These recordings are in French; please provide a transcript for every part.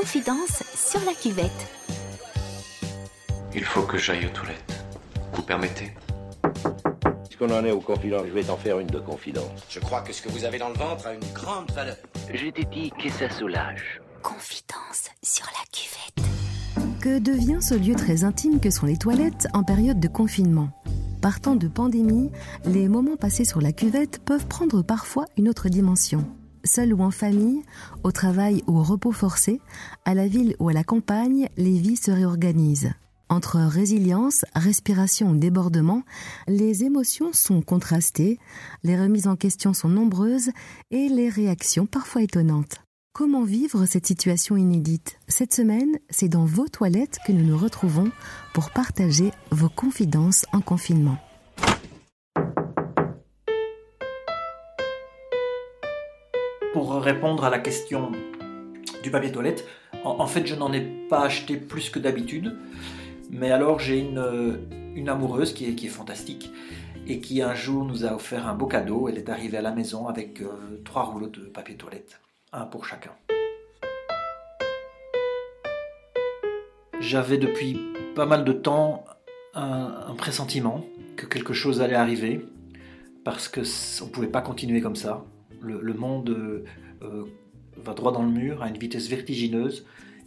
Confidence sur la cuvette. Il faut que j'aille aux toilettes. Vous permettez? Puisqu'on en est aux confidences, je vais t'en faire une de confidence. Je crois que ce que vous avez dans le ventre a une grande valeur. Je t'ai dit que ça soulage. Confidence sur la cuvette. Que devient ce lieu très intime que sont les toilettes en période de confinement? Partant de pandémie, les moments passés sur la cuvette peuvent prendre parfois une autre dimension. Seul ou en famille, au travail ou au repos forcé, à la ville ou à la campagne, les vies se réorganisent. Entre résilience, respiration ou débordement, les émotions sont contrastées, les remises en question sont nombreuses et les réactions parfois étonnantes. Comment vivre cette situation inédite? Cette semaine, c'est dans vos toilettes que nous nous retrouvons pour partager vos confidences en confinement. Répondre à la question du papier toilette, en, fait je n'en ai pas acheté plus que d'habitude, mais alors j'ai une, une amoureuse qui est, fantastique et qui un jour nous a offert un beau cadeau. Elle est arrivée à la maison avec euh, trois rouleaux de papier toilette, un pour chacun. J'avais depuis pas mal de temps un, un pressentiment que quelque chose allait arriver parce que on pouvait pas continuer comme ça. Le, monde euh, euh, va droit dans le mur à une vitesse vertigineuse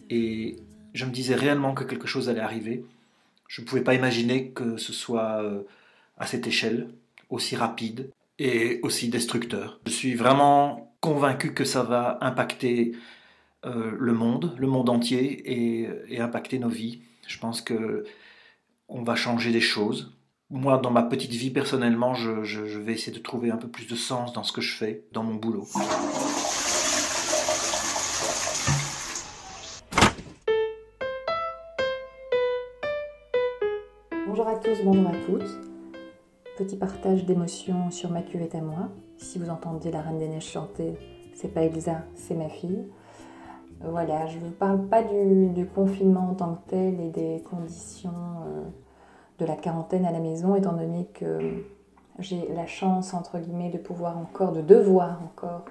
et je me disais réellement que quelque chose allait arriver. Je ne pouvais pas imaginer que ce soit euh, à cette échelle, aussi rapide et aussi destructeur. Je suis vraiment convaincu que ça va impacter le monde, le monde entier et, et impacter nos vies. Je pense que on va changer des choses. Moi, dans ma petite vie, personnellement, je, vais essayer de trouver un peu plus de sens dans ce que je fais, dans mon boulot. Bonjour à tous, bonjour à toutes. Petit partage d'émotions sur ma cuvette à moi. Si vous entendez la Reine des Neiges chanter, c'est pas Elsa, c'est ma fille. Voilà, je ne vous parle pas du, du confinement en tant que tel et des conditions euh, de la quarantaine à la maison, étant donné que j'ai la chance, entre guillemets, de pouvoir encore, de devoir encore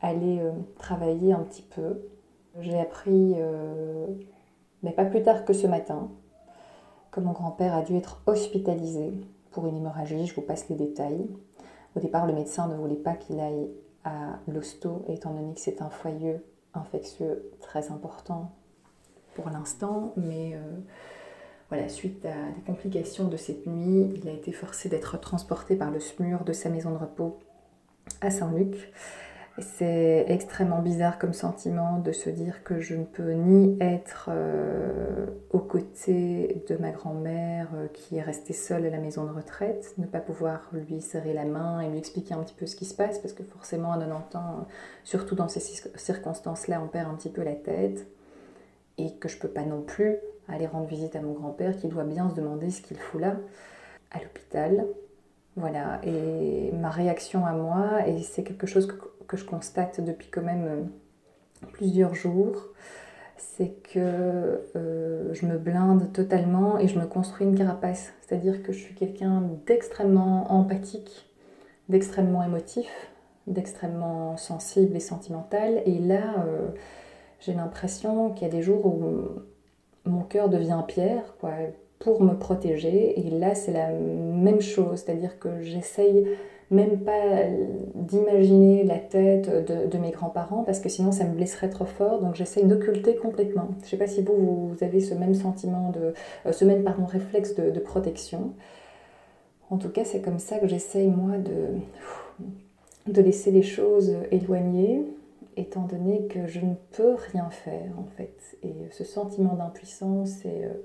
aller euh, travailler un petit peu. J'ai appris, euh, mais pas plus tard que ce matin, que mon grand-père a dû être hospitalisé pour une hémorragie. Je vous passe les détails. Au départ, le médecin ne voulait pas qu'il aille à l'hosto, étant donné que c'est un foyer infectieux très important pour l'instant. Mais euh, voilà, suite à des complications de cette nuit, il a été forcé d'être transporté par le SMUR de sa maison de repos à Saint-Luc. C'est extrêmement bizarre comme sentiment de se dire que je ne peux ni être euh, aux côtés de ma grand-mère euh, qui est restée seule à la maison de retraite, ne pas pouvoir lui serrer la main et lui expliquer un petit peu ce qui se passe, parce que forcément à 90 ans, surtout dans ces cir- circonstances-là, on perd un petit peu la tête, et que je peux pas non plus aller rendre visite à mon grand-père qui doit bien se demander ce qu'il fout là, à l'hôpital. Voilà, et ma réaction à moi, et c'est quelque chose que, que je constate depuis quand même euh, plusieurs jours, c'est que euh, je me blinde totalement et je me construis une carapace. C'est-à-dire que je suis quelqu'un d'extrêmement empathique, d'extrêmement émotif, d'extrêmement sensible et sentimental. Et là, euh, j'ai l'impression qu'il y a des jours où mon cœur devient pierre, quoi, pour me protéger. Et là, c'est la même chose, c'est-à-dire que j'essaye même pas d'imaginer la tête de, mes grands-parents parce que sinon ça me blesserait trop fort. Donc j'essaye d'occulter complètement. Je sais pas si vous, vous avez ce même sentiment de, euh, ce même pardon réflexe de, de protection. En tout cas, c'est comme ça que j'essaye moi de de laisser les choses éloignées, étant donné que je ne peux rien faire en fait. Et ce sentiment d'impuissance est euh,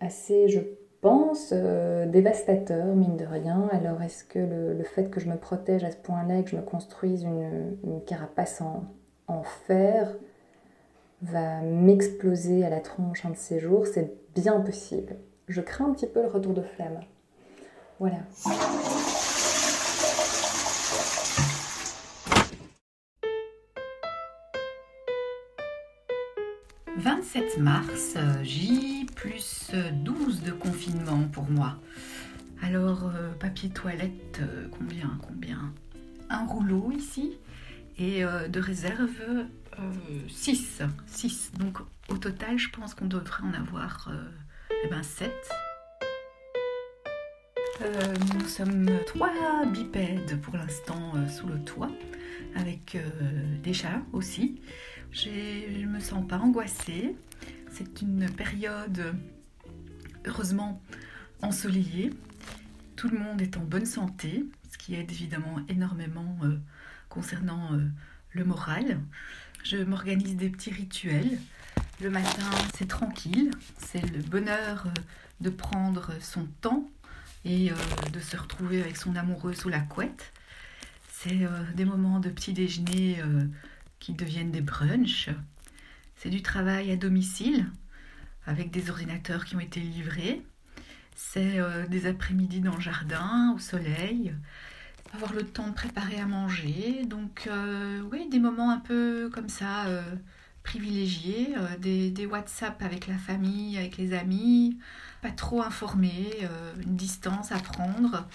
assez, je pense, euh, dévastateur, mine de rien. Alors est-ce que le, fait que je me protège à ce point-là et que je me construise une, carapace en, en fer va m'exploser à la tronche un de ces jours C'est bien possible. Je crains un petit peu le retour de flamme. Voilà. 27 mars, euh, J plus euh, 12 de confinement pour moi. Alors, euh, papier toilette, euh, combien Combien? Un rouleau ici et de réserve 6. 6. Donc au total, je pense qu'on devrait en avoir eh ben, 7. nous sommes trois bipèdes pour l'instant sous le toit, avec des chats aussi. Je ne me sens pas angoissée. C'est une période, heureusement, ensoleillée. Tout le monde est en bonne santé, ce qui aide évidemment énormément euh, concernant euh, le moral. Je m'organise des petits rituels. Le matin, c'est tranquille, c'est le bonheur euh, de prendre son temps et de se retrouver avec son amoureux sous la couette. C'est des moments de petit déjeuner qui deviennent des brunchs. C'est du travail à domicile avec des ordinateurs qui ont été livrés. C'est euh, des après-midi dans le jardin, au soleil, avoir le temps de préparer à manger. Donc euh, oui, des moments un peu comme ça, euh, privilégiés, des, des, WhatsApp avec la famille, avec les amis, pas trop informés, une distance à prendre.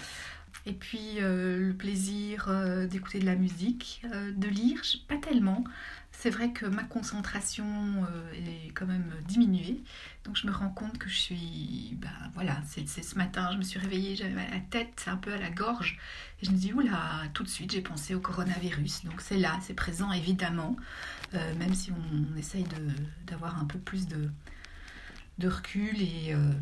Et puis le plaisir d'écouter de la musique, de lire, pas tellement. C'est vrai que ma concentration est quand même diminuée. Donc je me rends compte que je suis, ben voilà, c'est ce matin, je me suis réveillée, j'avais la tête, un peu à la gorge, et je me dis, oula, tout de suite j'ai pensé au coronavirus. Donc c'est là, c'est présent évidemment, euh, même si on, essaye d'avoir un peu plus de, de recul et, euh,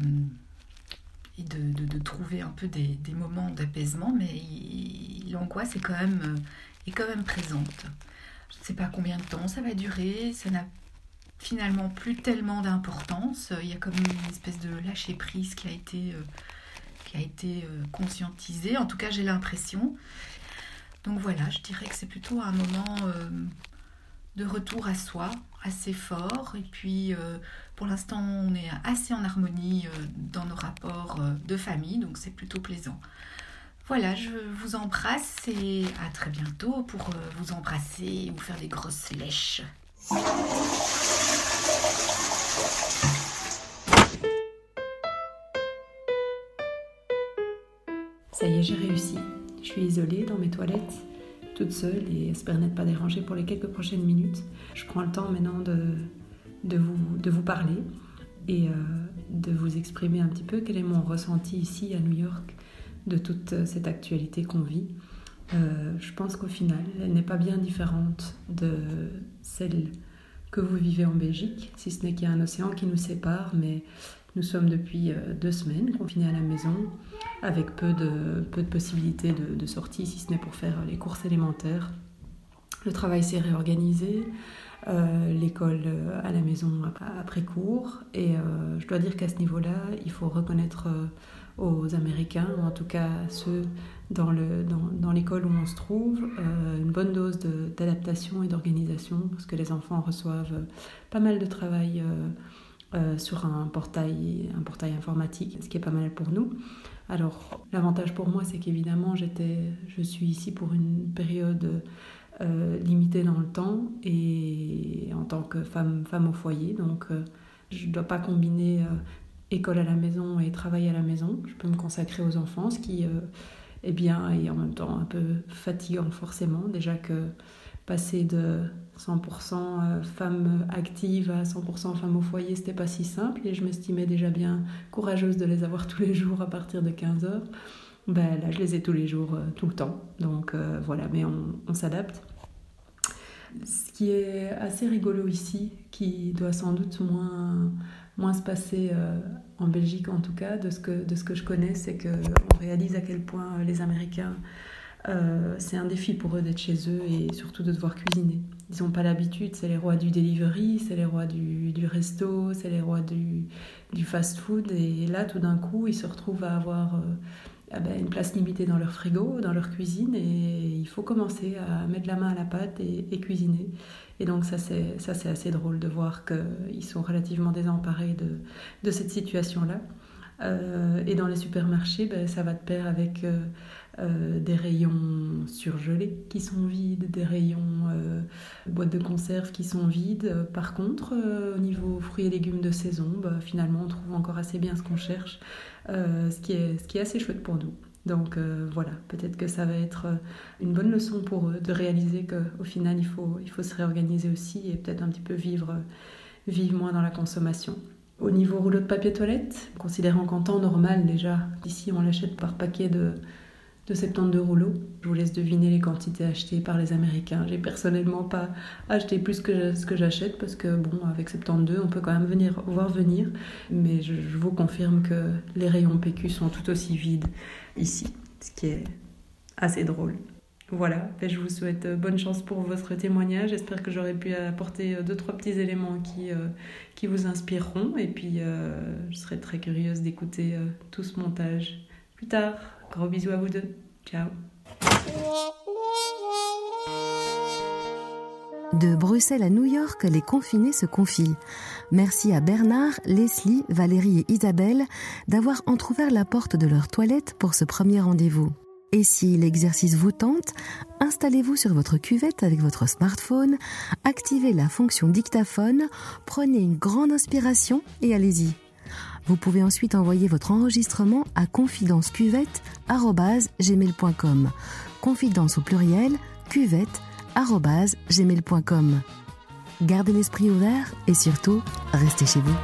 et de, trouver un peu des, des moments d'apaisement, mais l'angoisse est quand même est quand même présente. Je ne sais pas combien de temps ça va durer, ça n'a finalement plus tellement d'importance. Il y a comme une espèce de lâcher prise qui a été, euh, qui a été euh, conscientisée. En tout cas, j'ai l'impression. Donc voilà, je dirais que c'est plutôt un moment euh, de retour à soi, assez fort. Et puis, pour l'instant, on est assez en harmonie dans nos rapports de famille, donc c'est plutôt plaisant. Voilà, je vous embrasse et à très bientôt pour vous embrasser vous faire des grosses lèches. Ça y est, j'ai réussi. Je suis isolée dans mes toilettes, toute seule et espère n'être pas dérangée pour les quelques prochaines minutes. Je prends le temps maintenant de, de, vous, de vous parler et euh, de vous exprimer un petit peu quel est mon ressenti ici à New York de toute cette actualité qu'on vit? Euh, je pense qu'au final, elle n'est pas bien différente de celle que vous vivez en Belgique, si ce n'est qu'il y a un océan qui nous sépare, mais nous sommes depuis euh, deux semaines confinés à la maison, avec peu de, peu de possibilités de, sortie, si ce n'est pour faire les courses élémentaires. Le travail s'est réorganisé, euh, l'école à la maison après cours, et je dois dire qu'à ce niveau-là, il faut reconnaître aux Américains, ou en tout cas ceux dans, le, dans, l'école où on se trouve, euh, une bonne dose d'adaptation et d'organisation, parce que les enfants reçoivent euh, pas mal de travail euh, sur un portail, un portail informatique, ce qui est pas mal pour nous. Alors, l'avantage pour moi, c'est qu'évidemment, je suis ici pour une période limitée dans le temps et en tant que femme, femme au foyer, donc je ne dois pas combiner école à la maison et travail à la maison. Je peux me consacrer aux enfants, ce qui euh, est bien et en même temps un peu fatigant forcément. Déjà que passer de 100% euh, femme active à 100% femme au foyer, c'était pas si simple et je m'estimais déjà bien courageuse de les avoir tous les jours à partir de 15 heures. Ben, là, je les ai tous les jours, euh, tout le temps. Donc voilà, mais on, s'adapte. Ce qui est assez rigolo ici, qui doit sans doute moins moins se passer euh, en Belgique en tout cas, de ce que, de ce que je connais, c'est qu'on réalise à quel point les Américains, euh, c'est un défi pour eux d'être chez eux et surtout de devoir cuisiner. Ils n'ont pas l'habitude, c'est les rois du delivery, c'est les rois du, du resto, c'est les rois du, du fast-food et là tout d'un coup ils se retrouvent à avoir... Euh, ah ben, une place limitée dans leur frigo, dans leur cuisine, et il faut commencer à mettre la main à la pâte et, cuisiner. Et donc ça, c'est assez drôle de voir qu'ils sont relativement désemparés de, de cette situation-là. Euh, et dans les supermarchés, ben, ça va de pair avec euh, euh, des rayons surgelés qui sont vides, des rayons boîtes de conserve qui sont vides. Par contre, au niveau fruits et légumes de saison, ben, finalement, on trouve encore assez bien ce qu'on cherche, ce, qui est, assez chouette pour nous. Donc euh, voilà, peut-être que ça va être une bonne leçon pour eux de réaliser qu'au final, il faut, il faut se réorganiser aussi et peut-être un petit peu vivre, vivre moins dans la consommation. Au niveau rouleau de papier toilette, considérant qu'en temps normal déjà, ici on l'achète par paquet de de 72 rouleaux. Je vous laisse deviner les quantités achetées par les Américains. J'ai personnellement pas acheté plus que ce que j'achète parce que bon, avec 72, on peut quand même venir voir venir. Mais je, vous confirme que les rayons PQ sont tout aussi vides ici, ce qui est assez drôle. Voilà, ben, je vous souhaite bonne chance pour votre témoignage. J'espère que j'aurai pu apporter deux, trois petits éléments qui, euh, vous inspireront. Et puis, euh, je serai très curieuse d'écouter euh, tout ce montage plus tard. Bisous à vous deux. Ciao. De Bruxelles à New York, les confinés se confient. Merci à Bernard, Leslie, Valérie et Isabelle d'avoir entr'ouvert la porte de leur toilette pour ce premier rendez-vous. Et si l'exercice vous tente, installez-vous sur votre cuvette avec votre smartphone, activez la fonction dictaphone, prenez une grande inspiration et allez-y. Vous pouvez ensuite envoyer votre enregistrement à confidencecuvette.gmail.com. Confidence au pluriel, cuvette.gmail.com. Gardez l'esprit ouvert et surtout, restez chez vous.